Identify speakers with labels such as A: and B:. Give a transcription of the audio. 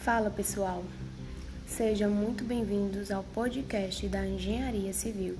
A: Fala pessoal, sejam muito bem-vindos ao podcast da Engenharia Civil.